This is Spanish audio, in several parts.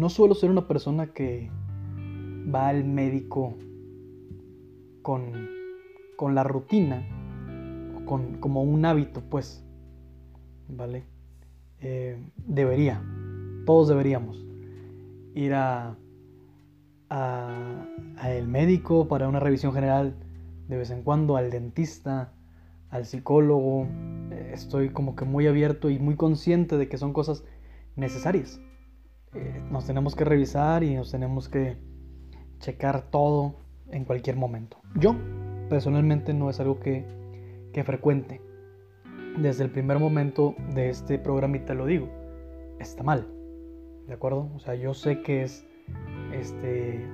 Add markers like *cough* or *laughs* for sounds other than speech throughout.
no suelo ser una persona que va al médico con, con la rutina, con, como un hábito, pues, ¿vale? Eh, debería, todos deberíamos ir a, a, a, el médico para una revisión general de vez en cuando, al dentista, al psicólogo. Estoy como que muy abierto y muy consciente de que son cosas necesarias. Eh, nos tenemos que revisar y nos tenemos que checar todo en cualquier momento. Yo, personalmente, no es algo que, que frecuente. Desde el primer momento de este programita lo digo. Está mal. ¿De acuerdo? O sea, yo sé que es este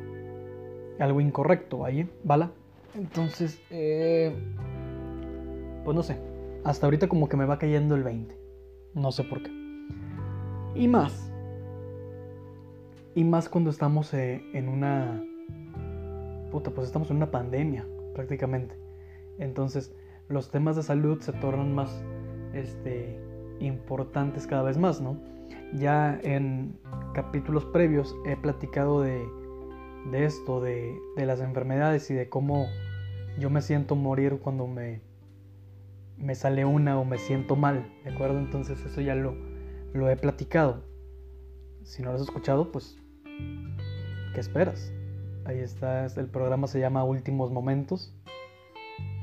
algo incorrecto, ahí, ¿vale? Entonces, eh, pues no sé. Hasta ahorita como que me va cayendo el 20. No sé por qué. Y más. Y más cuando estamos eh, en una... Puta, pues estamos en una pandemia, prácticamente. Entonces, los temas de salud se tornan más este, importantes cada vez más, ¿no? Ya en capítulos previos he platicado de, de esto, de, de, las enfermedades y de cómo yo me siento morir cuando me, me sale una o me siento mal, ¿de acuerdo? Entonces eso ya lo, lo he platicado. Si no lo has escuchado, pues, ¿qué esperas? Ahí está, el programa se llama Últimos Momentos.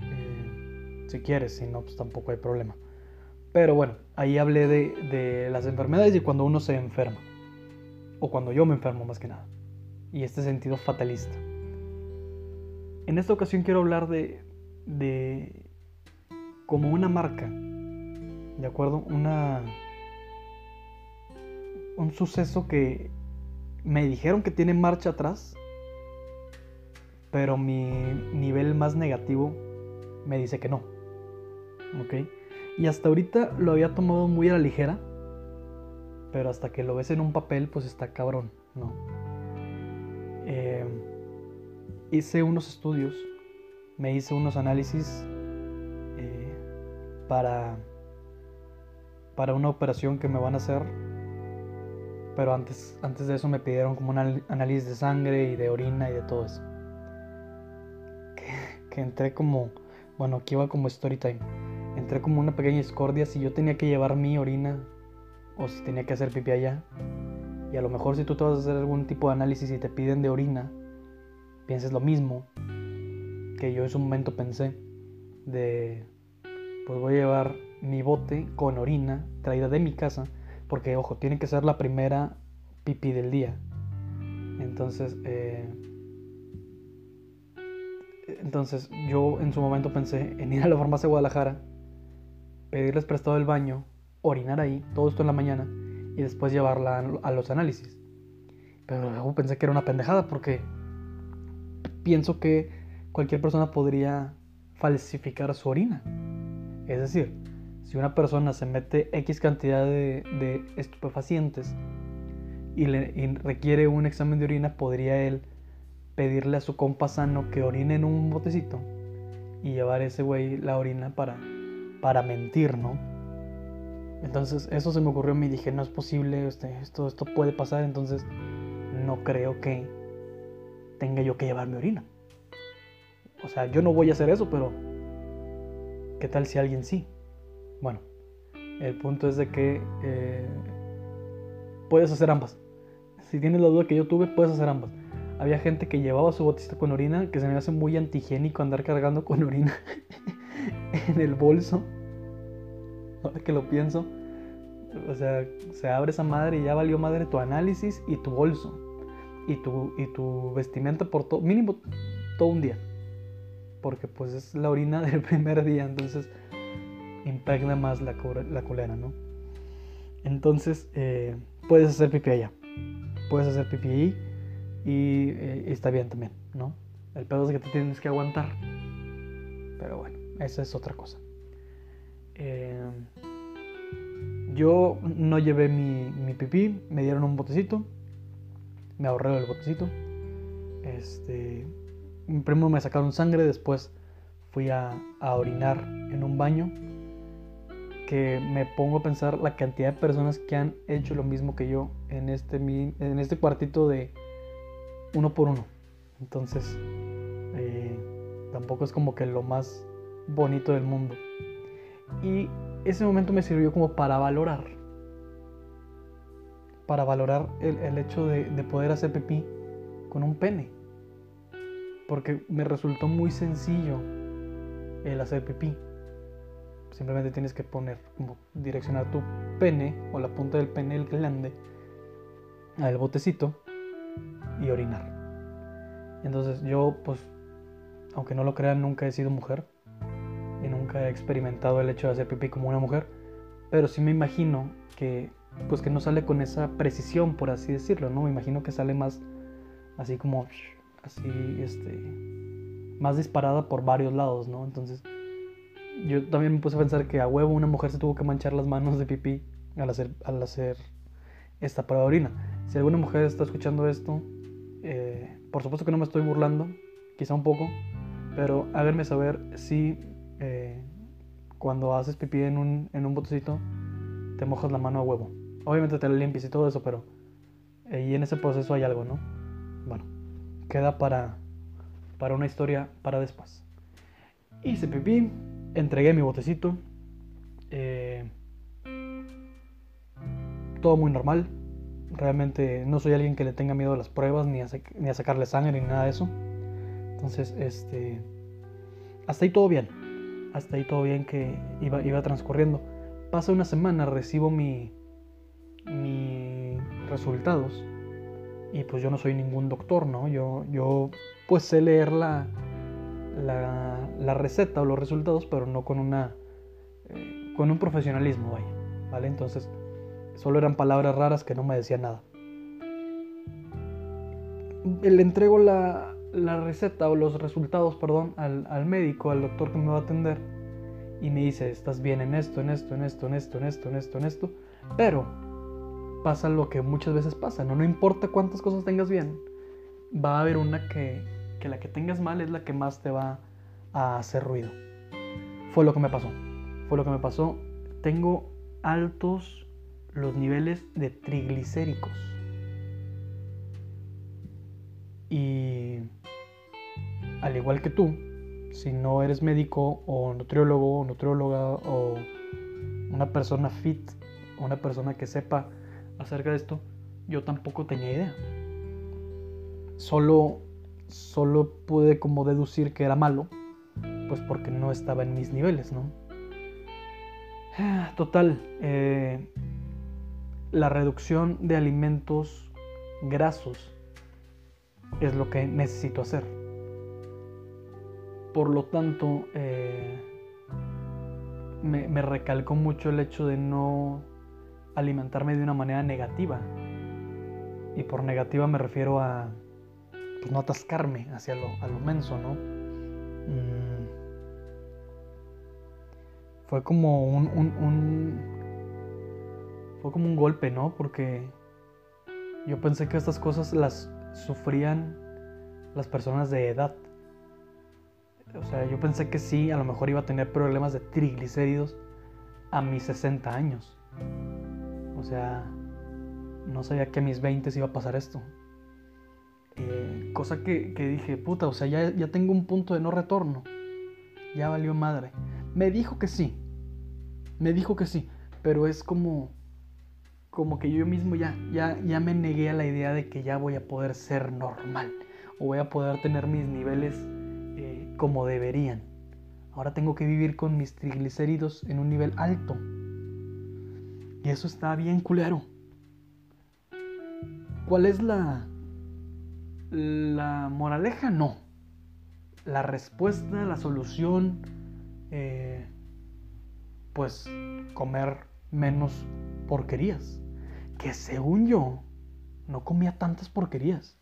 Eh, si quieres, si no, pues tampoco hay problema. Pero bueno, ahí hablé de, de las enfermedades y cuando uno se enferma. O cuando yo me enfermo más que nada. Y este sentido fatalista. En esta ocasión quiero hablar de, de como una marca, ¿de acuerdo? Una, un suceso que me dijeron que tiene marcha atrás, pero mi nivel más negativo me dice que no. ¿Ok? Y hasta ahorita lo había tomado muy a la ligera, pero hasta que lo ves en un papel, pues está cabrón, ¿no? Eh, hice unos estudios, me hice unos análisis eh, para, para una operación que me van a hacer pero antes, antes de eso me pidieron como un análisis de sangre y de orina y de todo eso. Que, entré como, bueno, aquí iba como story time. Entré como una pequeña discordia si yo tenía que llevar mi orina o si tenía que hacer pipí allá. Y a lo mejor si tú te vas a hacer algún tipo de análisis y te piden de orina, pienses lo mismo que yo en su momento pensé de, pues voy a llevar mi bote con orina traída de mi casa porque, ojo, tiene que ser la primera pipí del día. Entonces, eh, entonces yo en su momento pensé en ir a la farmacia de Guadalajara, pedirles prestado el baño, orinar ahí, todo esto en la mañana, y después llevarla a los análisis. Pero luego pensé que era una pendejada porque pienso que cualquier persona podría falsificar su orina. Es decir, si una persona se mete X cantidad de, estupefacientes y, requiere un examen de orina, podría él pedirle a su compa sano que orine en un botecito y llevar ese güey la orina para, para mentir, ¿no? Entonces eso se me ocurrió mí, dije, no es posible, este, esto, esto puede pasar, entonces no creo que tenga yo que llevar mi orina. O sea, yo no voy a hacer eso, pero ¿qué tal si alguien sí? Bueno, el punto es de que eh, puedes hacer ambas. Si tienes la duda que yo tuve, puedes hacer ambas. Había gente que llevaba su botista con orina, que se me hace muy antigénico andar cargando con orina *laughs* en el bolso. Ahora que lo pienso. O sea, se abre esa madre y ya valió madre tu análisis y tu bolso. Y tu, y tu vestimenta por todo, mínimo todo un día. Porque pues es la orina *laughs* del primer día. Entonces impregna más la, la ¿no? Entonces, eh, puedes hacer pipí allá. Puedes hacer pipí ahí y, eh, está bien también, ¿no? El pedo es que te tienes que aguantar. Pero bueno, esa es otra cosa. Eh, yo no llevé mi, pipí, me dieron un botecito, me ahorré el botecito. Este, primero me sacaron sangre, después fui a orinar en un baño me pongo a pensar la cantidad de personas que han hecho lo mismo que yo en este, en este cuartito de uno por uno. Entonces, eh, tampoco es como que lo más bonito del mundo. Y ese momento me sirvió como para valorar. Para valorar el, hecho de, de poder hacer pipí con un pene. Porque me resultó muy sencillo el hacer pipí. Simplemente tienes que poner, como direccionar tu pene o la punta del pene, el glande, al botecito y orinar. Entonces yo, pues, aunque no lo crean, nunca he sido mujer y nunca he experimentado el hecho de hacer pipí como una mujer, pero sí me imagino que, pues, que no sale con esa precisión, por así decirlo, ¿no? Me imagino que sale más así como, así, este, más disparada por varios lados, ¿no? Entonces yo también me puse a pensar que a huevo una mujer se tuvo que manchar las manos de pipí al hacer, al hacer esta prueba de orina. Si alguna mujer está escuchando esto, eh, por supuesto que no me estoy burlando, quizá un poco, pero háganme saber si eh, cuando haces pipí en un, en un botecito te mojas la mano a huevo. Obviamente te la limpias y todo eso, pero y en ese proceso hay algo, ¿no? Bueno, queda para, para una historia para después. Hice pipí, entregué mi botecito. Eh, todo muy normal. Realmente no soy alguien que le tenga miedo a las pruebas, ni a, sacarle sangre, ni nada de eso. Entonces, este. Hasta ahí todo bien. Hasta ahí todo bien que iba, iba transcurriendo. Pasa una semana, recibo mi. mis resultados. Y pues yo no soy ningún doctor, ¿no? Yo, yo pues sé leer la, la, receta o los resultados, pero no con una eh, con un profesionalismo, vaya, ¿vale? Entonces, solo eran palabras raras que no me decían nada. Le entrego la, receta o los resultados, perdón, al, al, médico, al doctor que me va a atender, y me dice, estás bien en esto, en esto, en esto, en esto, en esto, en esto, en esto, pero pasa lo que muchas veces pasa, ¿no? No importa cuántas cosas tengas bien, va a haber una que que la que tengas mal es la que más te va a hacer ruido. Fue lo que me pasó. Fue lo que me pasó. Tengo altos los niveles de triglicéricos. Y al igual que tú, si no eres médico o nutriólogo o nutrióloga o una persona fit una persona que sepa acerca de esto, yo tampoco tenía idea. Solo solo pude como deducir que era malo, pues porque no estaba en mis niveles, ¿no? *sighs* Total, eh, la reducción de alimentos grasos es lo que necesito hacer. Por lo tanto, eh, me, me recalcó mucho el hecho de no alimentarme de una manera negativa. Y por negativa me refiero a pues, no atascarme hacia lo, a lo menso, ¿no? Mm. Fue como un, Fue como un golpe, ¿no? Porque yo pensé que estas cosas las sufrían las personas de edad. O sea, yo pensé que sí, a lo mejor iba a tener problemas de triglicéridos a mis 60 años. O sea, no sabía que a mis 20 iba a pasar esto. Eh, cosa que, dije, puta, o sea, ya, ya tengo un punto de no retorno. Ya valió madre. Me dijo que sí. Me dijo que sí. Pero es como. Como que yo mismo ya, ya, ya me negué a la idea de que ya voy a poder ser normal. O voy a poder tener mis niveles eh, como deberían. Ahora tengo que vivir con mis triglicéridos en un nivel alto. Y eso está bien culero. ¿Cuál es la, la moraleja no. La respuesta, la solución, eh, pues comer menos porquerías. Que según yo, no comía tantas porquerías.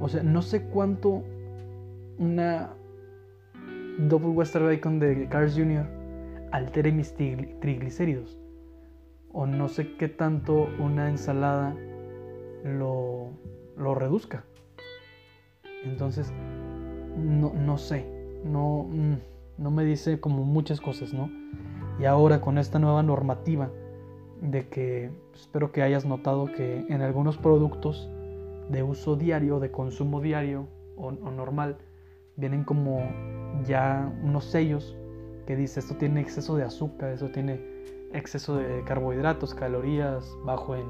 O sea, no sé cuánto una Double Western Bacon de Cars Jr. altere mis triglicéridos. O no sé qué tanto una ensalada lo, lo reduzca. Entonces, no, no sé, no, mm, no me dice como muchas cosas, ¿no? Y ahora con esta nueva normativa de que espero que hayas notado que en algunos productos de uso diario, de consumo diario o, normal, vienen como ya unos sellos que dice esto tiene exceso de azúcar, esto tiene exceso de carbohidratos, calorías, bajo en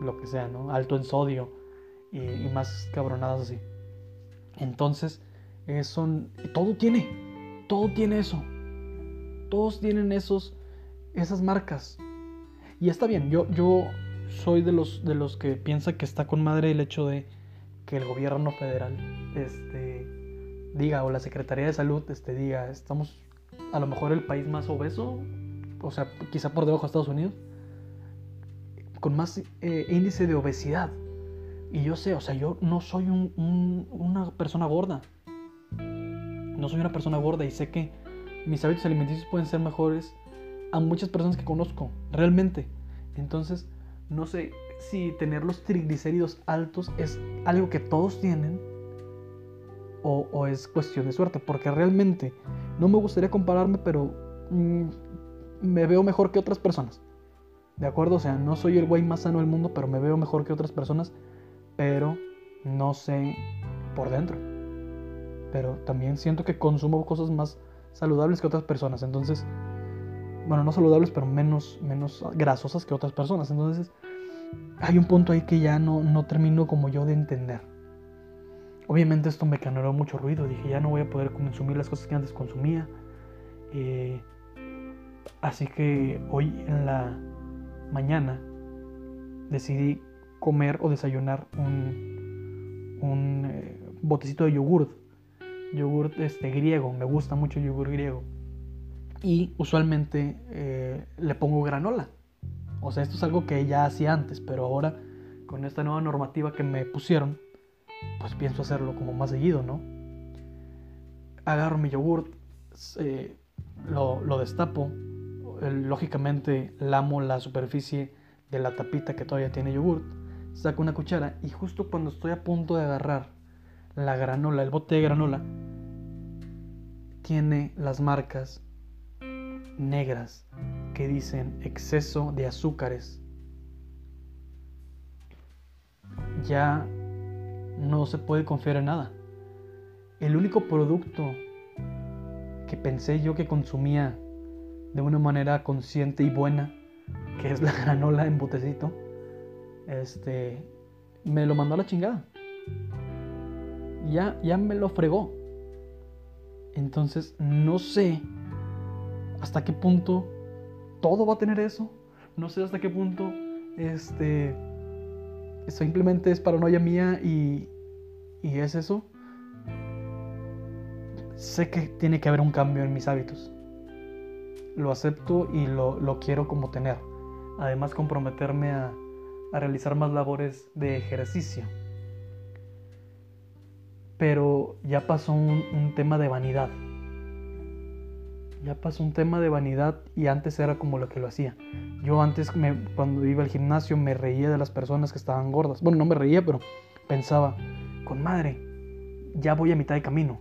lo que sea, ¿no? Alto en sodio y, y más cabronadas así. Entonces, son, todo tiene, todo tiene eso. Todos tienen esos, esas marcas. Y está bien, yo, yo soy de los, de los que piensa que está con madre el hecho de que el gobierno federal este, diga, o la Secretaría de Salud este, diga, estamos a lo mejor el país más obeso, o sea, quizá por debajo de Estados Unidos, con más eh, índice de obesidad. Y yo sé, o sea, yo no soy una persona gorda. No soy una persona gorda y sé que mis hábitos alimenticios pueden ser mejores a muchas personas que conozco, realmente. Entonces, no sé si tener los triglicéridos altos es algo que todos tienen o, es cuestión de suerte, porque realmente no me gustaría compararme, pero mm, me veo mejor que otras personas. ¿De acuerdo? O sea, no soy el güey más sano del mundo, pero me veo mejor que otras personas, pero no sé por dentro. Pero también siento que consumo cosas más saludables que otras personas. Entonces, bueno, no saludables, pero menos, menos grasosas que otras personas. Entonces, hay un punto ahí que ya no, no termino como yo de entender. Obviamente esto me generó mucho ruido. Dije, ya no voy a poder consumir las cosas que antes consumía. Eh, así que hoy en la mañana decidí comer o desayunar un, un eh, botecito de yogurt. Yogurt este, griego. Me gusta mucho el yogurt griego. Y usualmente eh, le pongo granola. O sea, esto es algo que ya hacía antes, pero ahora con esta nueva normativa que me pusieron, pues pienso hacerlo como más seguido, ¿no? Agarro mi yogurt, eh, lo, destapo, lógicamente lamo la superficie de la tapita que todavía tiene yogurt, saco una cuchara y justo cuando estoy a punto de agarrar la granola, el bote de granola, tiene las marcas negras que dicen exceso de azúcares. Ya no se puede confiar en nada. El único producto que pensé yo que consumía de una manera consciente y buena, que es la granola en botecito, este, me lo mandó a la chingada. Ya, ya me lo fregó. Entonces no sé hasta qué punto todo va a tener eso. No sé hasta qué punto este simplemente es paranoia mía y, y es eso. Sé que tiene que haber un cambio en mis hábitos. Lo acepto y lo, lo quiero como tener. Además comprometerme a, a realizar más labores de ejercicio. Pero ya pasó un, tema de vanidad ya pasó un tema de vanidad y antes era como lo que lo hacía. Yo antes cuando iba al gimnasio me reía de las personas que estaban gordas. Bueno, no me reía, pero pensaba, con madre, ya voy a mitad de camino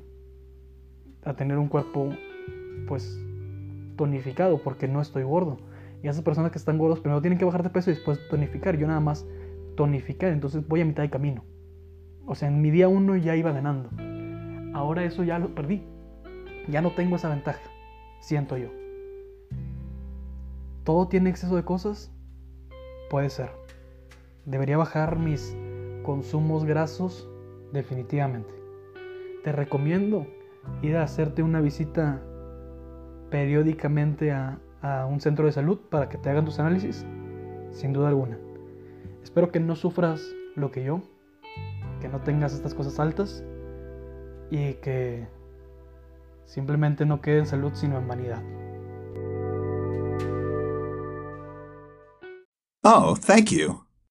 a tener un cuerpo pues tonificado porque no estoy gordo. Y esas personas que están gordas primero tienen que bajar de peso y después tonificar. Yo nada más tonificar, entonces voy a mitad de camino. O sea, en mi día uno ya iba ganando. Ahora eso ya lo perdí. Ya no tengo esa ventaja siento yo. ¿Todo tiene exceso de cosas? Puede ser. ¿Debería bajar mis consumos grasos? Definitivamente. Te recomiendo ir a hacerte una visita periódicamente a, un centro de salud para que te hagan tus análisis, sin duda alguna. Espero que no sufras lo que yo, que no tengas estas cosas altas y que Simplemente no quede en salud sino en vanidad. Oh, thank you.